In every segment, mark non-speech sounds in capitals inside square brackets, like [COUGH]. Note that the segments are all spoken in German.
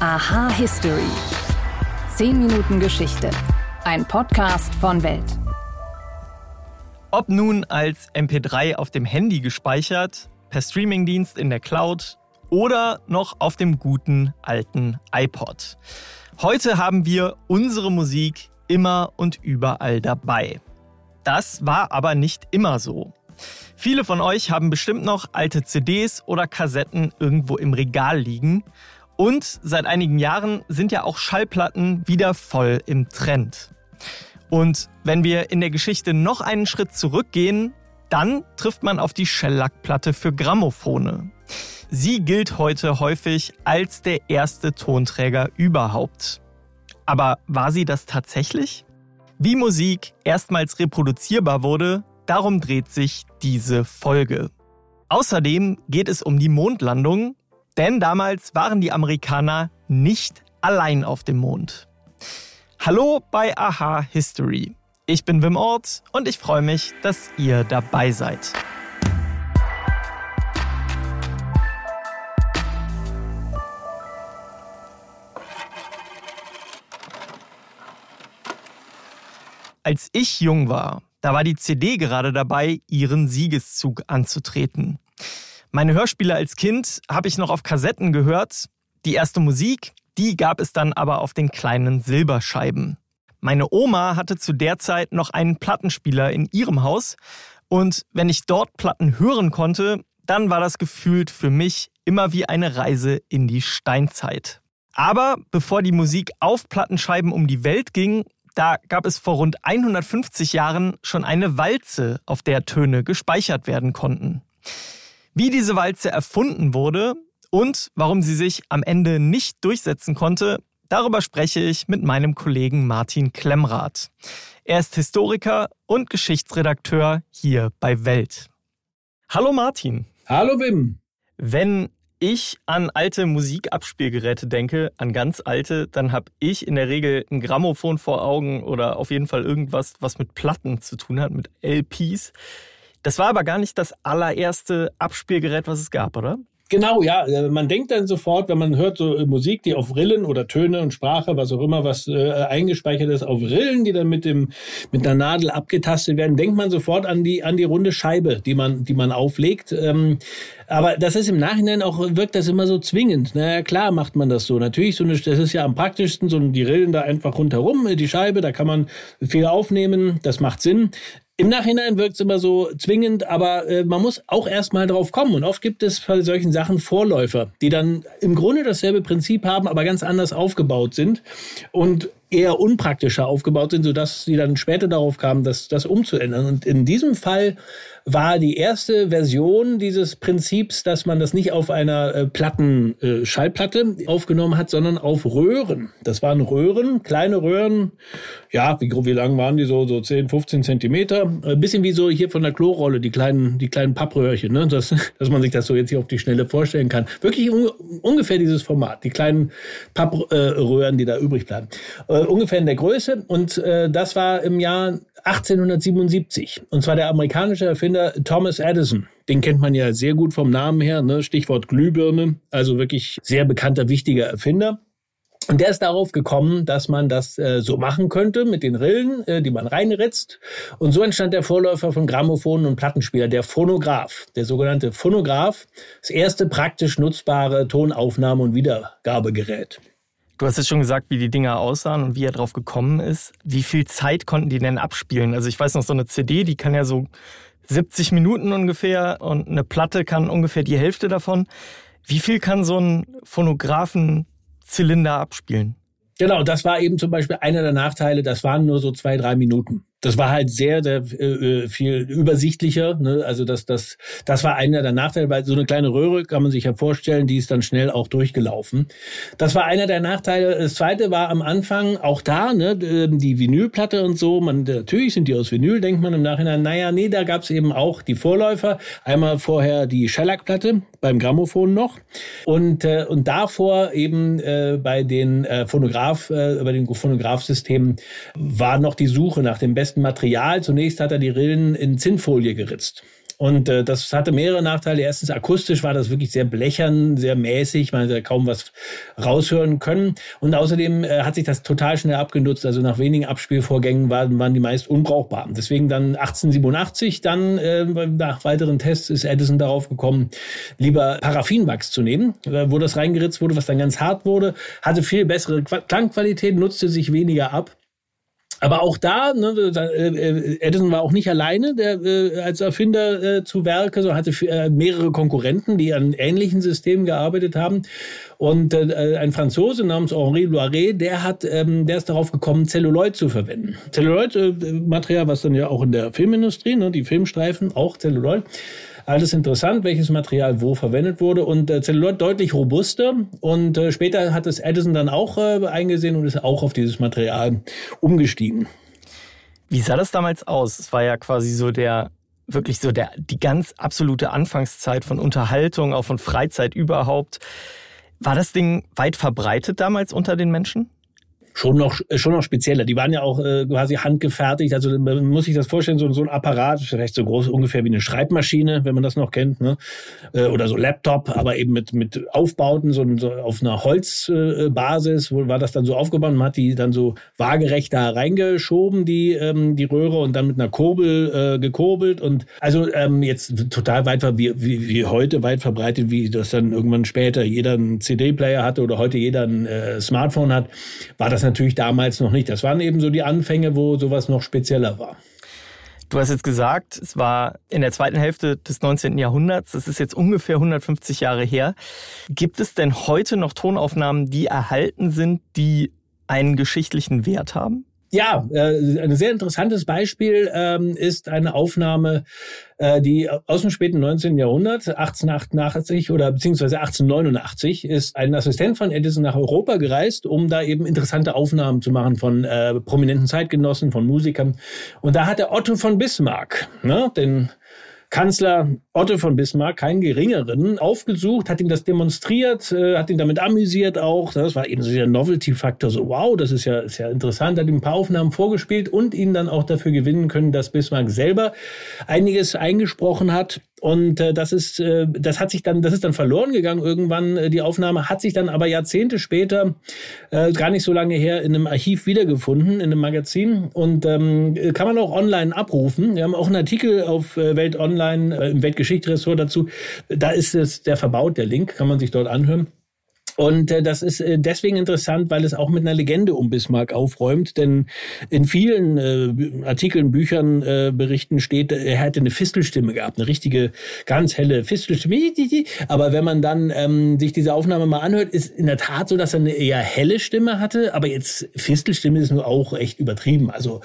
Aha History. 10 Minuten Geschichte. Ein Podcast von Welt. Ob nun als MP3 auf dem Handy gespeichert, per Streamingdienst in der Cloud oder noch auf dem guten alten iPod. Heute haben wir unsere Musik immer und überall dabei. Das war aber nicht immer so. Viele von euch haben bestimmt noch alte CDs oder Kassetten irgendwo im Regal liegen. Und seit einigen Jahren sind ja auch Schallplatten wieder voll im Trend. Und wenn wir in der Geschichte noch einen Schritt zurückgehen, dann trifft man auf die Shellac-Platte für Grammophone. Sie gilt heute häufig als der erste Tonträger überhaupt. Aber war sie das tatsächlich? Wie Musik erstmals reproduzierbar wurde, darum dreht sich diese Folge. Außerdem geht es um die Mondlandung, denn damals waren die Amerikaner nicht allein auf dem Mond. Hallo bei Aha History. Ich bin Wim Ort und ich freue mich, dass ihr dabei seid. Als ich jung war, da war die CD gerade dabei, ihren Siegeszug anzutreten. Meine Hörspiele als Kind habe ich noch auf Kassetten gehört. Die erste Musik, die gab es dann aber auf den kleinen Silberscheiben. Meine Oma hatte zu der Zeit noch einen Plattenspieler in ihrem Haus und wenn ich dort Platten hören konnte, dann war das gefühlt für mich immer wie eine Reise in die Steinzeit. Aber bevor die Musik auf Plattenscheiben um die Welt ging, da gab es vor rund 150 Jahren schon eine Walze, auf der Töne gespeichert werden konnten. Wie diese Walze erfunden wurde und warum sie sich am Ende nicht durchsetzen konnte, darüber spreche ich mit meinem Kollegen Martin Klemmrath. Er ist Historiker und Geschichtsredakteur hier bei Welt. Hallo Martin. Hallo Wim. Wenn ich an alte Musikabspielgeräte denke, an ganz alte, dann habe ich in der Regel ein Grammophon vor Augen oder auf jeden Fall irgendwas, was mit Platten zu tun hat, mit LPs. Das war aber gar nicht das allererste Abspielgerät, was es gab, oder? Genau, ja. Äh, man denkt dann sofort, wenn man hört so äh, Musik, die auf Rillen oder Töne und Sprache, was auch immer, was äh, eingespeichert ist, auf Rillen, die dann mit dem mit einer Nadel abgetastet werden, denkt man sofort an die an die runde Scheibe, die man die man auflegt. Ähm, aber das ist im Nachhinein auch wirkt das immer so zwingend. Na naja, klar macht man das so. Natürlich so eine, das ist ja am praktischsten so die Rillen da einfach rundherum, äh, die Scheibe, da kann man viel aufnehmen. Das macht Sinn. Im Nachhinein wirkt es immer so zwingend, aber äh, man muss auch erstmal drauf kommen. Und oft gibt es bei solchen Sachen Vorläufer, die dann im Grunde dasselbe Prinzip haben, aber ganz anders aufgebaut sind und eher unpraktischer aufgebaut sind, sodass sie dann später darauf kamen, das, das umzuändern. Und in diesem Fall war die erste Version dieses Prinzips, dass man das nicht auf einer äh, Platten, äh, Schallplatte aufgenommen hat, sondern auf Röhren. Das waren Röhren, kleine Röhren, ja, wie, wie lang waren die so, so 10, 15 Zentimeter, ein äh, bisschen wie so hier von der Klorolle, die kleinen, die kleinen Pappröhrchen, ne? das, [LAUGHS] dass man sich das so jetzt hier auf die Schnelle vorstellen kann. Wirklich un ungefähr dieses Format, die kleinen Pappröhren, die da übrig bleiben. Äh, ungefähr in der Größe und äh, das war im Jahr 1877. Und zwar der amerikanische Erfinder Thomas Edison. Den kennt man ja sehr gut vom Namen her, ne? Stichwort Glühbirne. Also wirklich sehr bekannter, wichtiger Erfinder. Und der ist darauf gekommen, dass man das äh, so machen könnte mit den Rillen, äh, die man reinritzt. Und so entstand der Vorläufer von Grammophonen und Plattenspieler, der Phonograph, der sogenannte Phonograph, das erste praktisch nutzbare Tonaufnahme- und Wiedergabegerät. Du hast jetzt schon gesagt, wie die Dinger aussahen und wie er drauf gekommen ist. Wie viel Zeit konnten die denn abspielen? Also ich weiß noch, so eine CD, die kann ja so 70 Minuten ungefähr und eine Platte kann ungefähr die Hälfte davon. Wie viel kann so ein Phonographenzylinder abspielen? Genau, das war eben zum Beispiel einer der Nachteile. Das waren nur so zwei, drei Minuten das war halt sehr, sehr äh, äh, viel übersichtlicher. Ne? Also das, das, das war einer der Nachteile, weil so eine kleine Röhre kann man sich ja vorstellen, die ist dann schnell auch durchgelaufen. Das war einer der Nachteile. Das zweite war am Anfang auch da, ne, ähm, die Vinylplatte und so. Man natürlich sind die aus Vinyl, denkt man im Nachhinein. Naja, nee, da gab's eben auch die Vorläufer. Einmal vorher die Shellac-Platte beim Grammophon noch und äh, und davor eben äh, bei den äh, Phonograph, äh, bei den Phonograph-Systemen war noch die Suche nach dem besten besten Material. Zunächst hat er die Rillen in Zinnfolie geritzt. Und äh, das hatte mehrere Nachteile. Erstens, akustisch war das wirklich sehr blechern, sehr mäßig, man hat kaum was raushören können. Und außerdem äh, hat sich das total schnell abgenutzt. Also nach wenigen Abspielvorgängen waren, waren die meist unbrauchbar. Deswegen dann 1887, dann äh, nach weiteren Tests ist Edison darauf gekommen, lieber Paraffinwachs zu nehmen, äh, wo das reingeritzt wurde, was dann ganz hart wurde, hatte viel bessere Klangqualität, nutzte sich weniger ab. Aber auch da, ne, äh, Edison war auch nicht alleine der, äh, als Erfinder äh, zu Werke, sondern hatte äh, mehrere Konkurrenten, die an ähnlichen Systemen gearbeitet haben. Und äh, ein Franzose namens Henri Loiret, der hat, ähm, der ist darauf gekommen, Celluloid zu verwenden. Celluloid-Material, äh, was dann ja auch in der Filmindustrie, ne, die Filmstreifen, auch Celluloid, alles interessant, welches Material wo verwendet wurde und äh, Celluloid deutlich robuster und äh, später hat es Edison dann auch äh, eingesehen und ist auch auf dieses Material umgestiegen. Wie sah das damals aus? Es war ja quasi so der wirklich so der die ganz absolute Anfangszeit von Unterhaltung, auch von Freizeit überhaupt. War das Ding weit verbreitet damals unter den Menschen? Schon noch schon noch spezieller. Die waren ja auch äh, quasi handgefertigt. Also man muss sich das vorstellen, so, so ein Apparat, vielleicht so groß ungefähr wie eine Schreibmaschine, wenn man das noch kennt, ne? Äh, oder so Laptop, aber eben mit mit Aufbauten, so, so auf einer Holzbasis, äh, wo war das dann so aufgebaut. Man hat die dann so waagerecht da reingeschoben, die ähm, die Röhre und dann mit einer Kurbel äh, gekurbelt und also ähm, jetzt total weit wie, wie, wie heute weit verbreitet, wie das dann irgendwann später jeder einen CD-Player hatte oder heute jeder ein äh, Smartphone hat, war das natürlich damals noch nicht. Das waren eben so die Anfänge, wo sowas noch spezieller war. Du hast jetzt gesagt, es war in der zweiten Hälfte des 19. Jahrhunderts, das ist jetzt ungefähr 150 Jahre her. Gibt es denn heute noch Tonaufnahmen, die erhalten sind, die einen geschichtlichen Wert haben? Ja, äh, ein sehr interessantes Beispiel ähm, ist eine Aufnahme, äh, die aus dem späten 19. Jahrhundert, 1888 oder beziehungsweise 1889, ist ein Assistent von Edison nach Europa gereist, um da eben interessante Aufnahmen zu machen von äh, prominenten Zeitgenossen, von Musikern. Und da hat er Otto von Bismarck, ne, den Kanzler Otto von Bismarck, keinen geringeren, aufgesucht, hat ihm das demonstriert, äh, hat ihn damit amüsiert auch. Das war eben so der Novelty-Faktor, so wow, das ist ja, ist ja interessant, hat ihm ein paar Aufnahmen vorgespielt und ihn dann auch dafür gewinnen können, dass Bismarck selber einiges eingesprochen hat. Und äh, das ist, äh, das hat sich dann, das ist dann verloren gegangen irgendwann. Äh, die Aufnahme hat sich dann aber Jahrzehnte später, äh, gar nicht so lange her, in einem Archiv wiedergefunden, in einem Magazin und ähm, kann man auch online abrufen. Wir haben auch einen Artikel auf äh, Welt Online äh, im Weltgeschichtsressort dazu. Da ist es der verbaut, der Link, kann man sich dort anhören. Und äh, das ist äh, deswegen interessant, weil es auch mit einer Legende um Bismarck aufräumt. Denn in vielen äh, Artikeln, Büchern, äh, Berichten steht, er hätte eine Fistelstimme gehabt, eine richtige, ganz helle Fistelstimme. Aber wenn man dann ähm, sich diese Aufnahme mal anhört, ist in der Tat so, dass er eine eher helle Stimme hatte. Aber jetzt Fistelstimme ist nur auch echt übertrieben. Also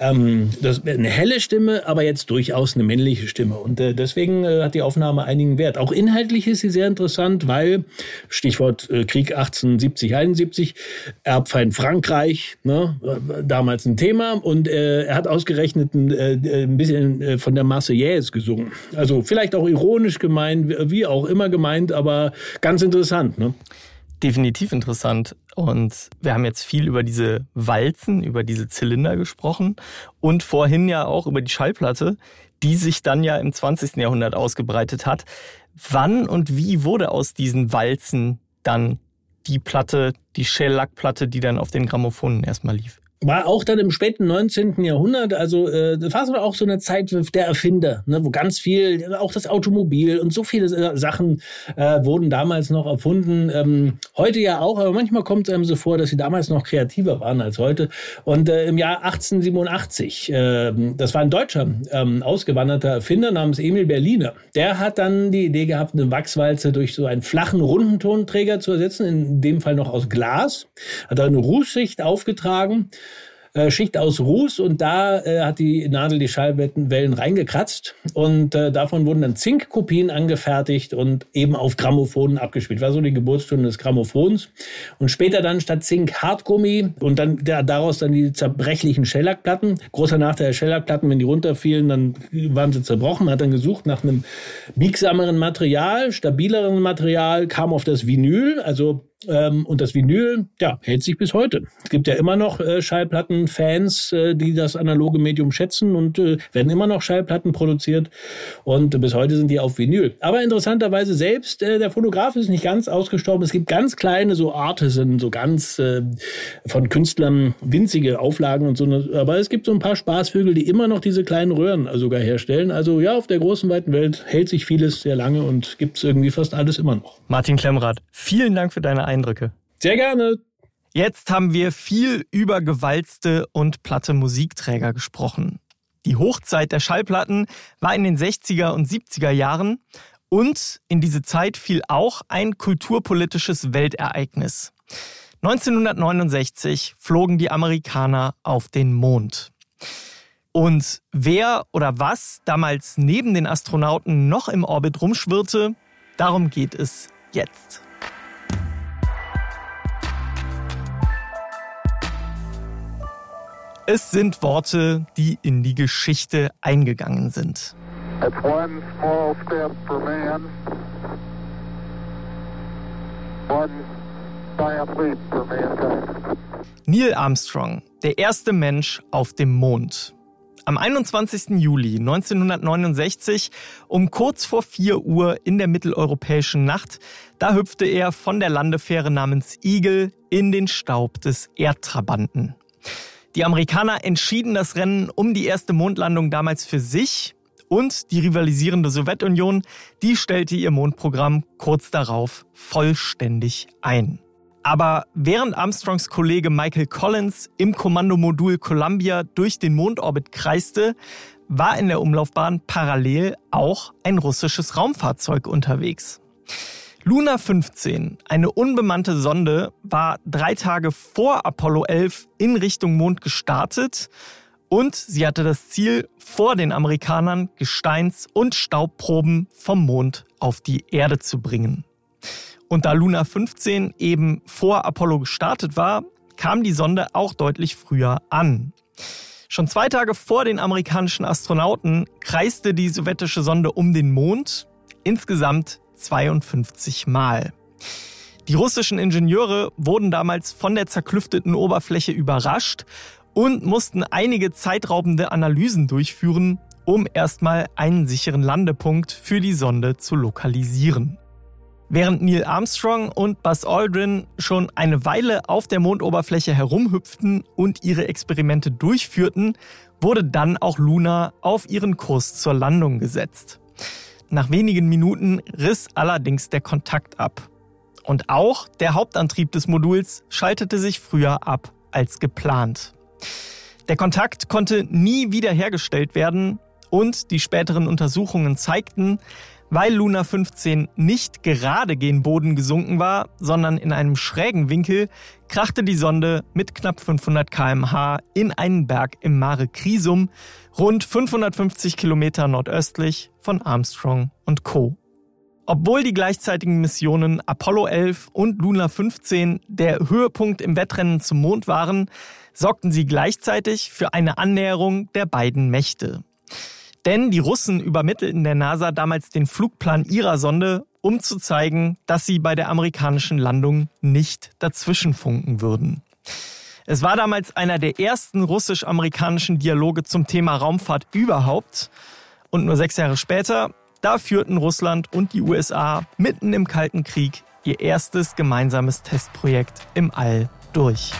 ähm, das eine helle Stimme, aber jetzt durchaus eine männliche Stimme. Und äh, deswegen äh, hat die Aufnahme einigen Wert. Auch inhaltlich ist sie sehr interessant, weil Stichwort äh, Krieg 1870, 71, Erbfeind Frankreich, ne, damals ein Thema. Und äh, er hat ausgerechnet ein, äh, ein bisschen äh, von der Marseillaise gesungen. Also vielleicht auch ironisch gemeint, wie auch immer gemeint, aber ganz interessant. Ne? definitiv interessant. Und wir haben jetzt viel über diese Walzen, über diese Zylinder gesprochen und vorhin ja auch über die Schallplatte, die sich dann ja im 20. Jahrhundert ausgebreitet hat. Wann und wie wurde aus diesen Walzen dann die Platte, die Shellac-Platte, die dann auf den Gramophonen erstmal lief? War auch dann im späten 19. Jahrhundert, also äh, das war so auch so eine Zeit der Erfinder, ne, wo ganz viel, auch das Automobil und so viele äh, Sachen äh, wurden damals noch erfunden. Ähm, heute ja auch, aber manchmal kommt es einem so vor, dass sie damals noch kreativer waren als heute. Und äh, im Jahr 1887, äh, das war ein deutscher ähm, ausgewanderter Erfinder namens Emil Berliner, der hat dann die Idee gehabt, eine Wachswalze durch so einen flachen Rundentonträger zu ersetzen, in dem Fall noch aus Glas, hat er eine Rußschicht aufgetragen äh, Schicht aus Ruß und da äh, hat die Nadel die Schallwellen reingekratzt und äh, davon wurden dann Zinkkopien angefertigt und eben auf Grammophonen abgespielt. War so die Geburtsstunde des Grammophons und später dann statt Zink Hartgummi und dann der, daraus dann die zerbrechlichen Schellackplatten. Großer Nachteil der Schellackplatten, wenn die runterfielen, dann waren sie zerbrochen. Man hat dann gesucht nach einem biegsameren Material, stabileren Material, kam auf das Vinyl, also und das Vinyl, ja, hält sich bis heute. Es gibt ja immer noch äh, Schallplattenfans, äh, die das analoge Medium schätzen und äh, werden immer noch Schallplatten produziert. Und bis heute sind die auf Vinyl. Aber interessanterweise selbst, äh, der Phonograph ist nicht ganz ausgestorben. Es gibt ganz kleine so Artisan, so ganz äh, von Künstlern winzige Auflagen und so. Aber es gibt so ein paar Spaßvögel, die immer noch diese kleinen Röhren sogar herstellen. Also ja, auf der großen weiten Welt hält sich vieles sehr lange und gibt es irgendwie fast alles immer noch. Martin Klemmrath, vielen Dank für deine Eindrücke. Sehr gerne. Jetzt haben wir viel über gewalzte und platte Musikträger gesprochen. Die Hochzeit der Schallplatten war in den 60er und 70er Jahren und in diese Zeit fiel auch ein kulturpolitisches Weltereignis. 1969 flogen die Amerikaner auf den Mond. Und wer oder was damals neben den Astronauten noch im Orbit rumschwirrte, darum geht es jetzt. Es sind Worte, die in die Geschichte eingegangen sind. Neil Armstrong, der erste Mensch auf dem Mond. Am 21. Juli 1969 um kurz vor 4 Uhr in der mitteleuropäischen Nacht, da hüpfte er von der Landefähre namens Eagle in den Staub des Erdtrabanten. Die Amerikaner entschieden das Rennen um die erste Mondlandung damals für sich und die rivalisierende Sowjetunion, die stellte ihr Mondprogramm kurz darauf vollständig ein. Aber während Armstrongs Kollege Michael Collins im Kommandomodul Columbia durch den Mondorbit kreiste, war in der Umlaufbahn parallel auch ein russisches Raumfahrzeug unterwegs. Luna 15, eine unbemannte Sonde, war drei Tage vor Apollo 11 in Richtung Mond gestartet und sie hatte das Ziel, vor den Amerikanern Gesteins- und Staubproben vom Mond auf die Erde zu bringen. Und da Luna 15 eben vor Apollo gestartet war, kam die Sonde auch deutlich früher an. Schon zwei Tage vor den amerikanischen Astronauten kreiste die sowjetische Sonde um den Mond, insgesamt 52 Mal. Die russischen Ingenieure wurden damals von der zerklüfteten Oberfläche überrascht und mussten einige zeitraubende Analysen durchführen, um erstmal einen sicheren Landepunkt für die Sonde zu lokalisieren. Während Neil Armstrong und Buzz Aldrin schon eine Weile auf der Mondoberfläche herumhüpften und ihre Experimente durchführten, wurde dann auch Luna auf ihren Kurs zur Landung gesetzt. Nach wenigen Minuten riss allerdings der Kontakt ab. Und auch der Hauptantrieb des Moduls schaltete sich früher ab als geplant. Der Kontakt konnte nie wiederhergestellt werden und die späteren Untersuchungen zeigten, weil Luna 15 nicht gerade gen Boden gesunken war, sondern in einem schrägen Winkel, krachte die Sonde mit knapp 500 km/h in einen Berg im Mare Crisum, rund 550 Kilometer nordöstlich von Armstrong und Co. Obwohl die gleichzeitigen Missionen Apollo 11 und Luna 15 der Höhepunkt im Wettrennen zum Mond waren, sorgten sie gleichzeitig für eine Annäherung der beiden Mächte. Denn die Russen übermittelten der NASA damals den Flugplan ihrer Sonde, um zu zeigen, dass sie bei der amerikanischen Landung nicht dazwischenfunken würden. Es war damals einer der ersten russisch-amerikanischen Dialoge zum Thema Raumfahrt überhaupt. Und nur sechs Jahre später, da führten Russland und die USA mitten im Kalten Krieg ihr erstes gemeinsames Testprojekt im All durch.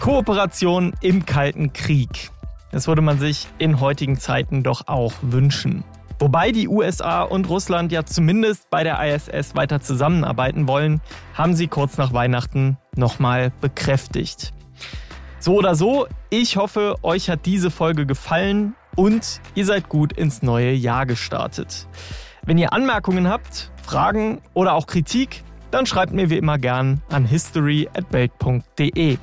Kooperation im Kalten Krieg. Das würde man sich in heutigen Zeiten doch auch wünschen. Wobei die USA und Russland ja zumindest bei der ISS weiter zusammenarbeiten wollen, haben sie kurz nach Weihnachten nochmal bekräftigt. So oder so, ich hoffe, euch hat diese Folge gefallen und ihr seid gut ins neue Jahr gestartet. Wenn ihr Anmerkungen habt, Fragen oder auch Kritik, dann schreibt mir wie immer gern an history@welt.de.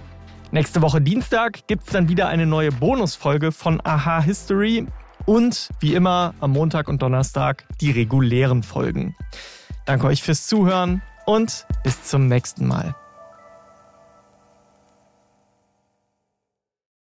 Nächste Woche Dienstag gibt es dann wieder eine neue Bonusfolge von Aha History und wie immer am Montag und Donnerstag die regulären Folgen. Danke euch fürs Zuhören und bis zum nächsten Mal.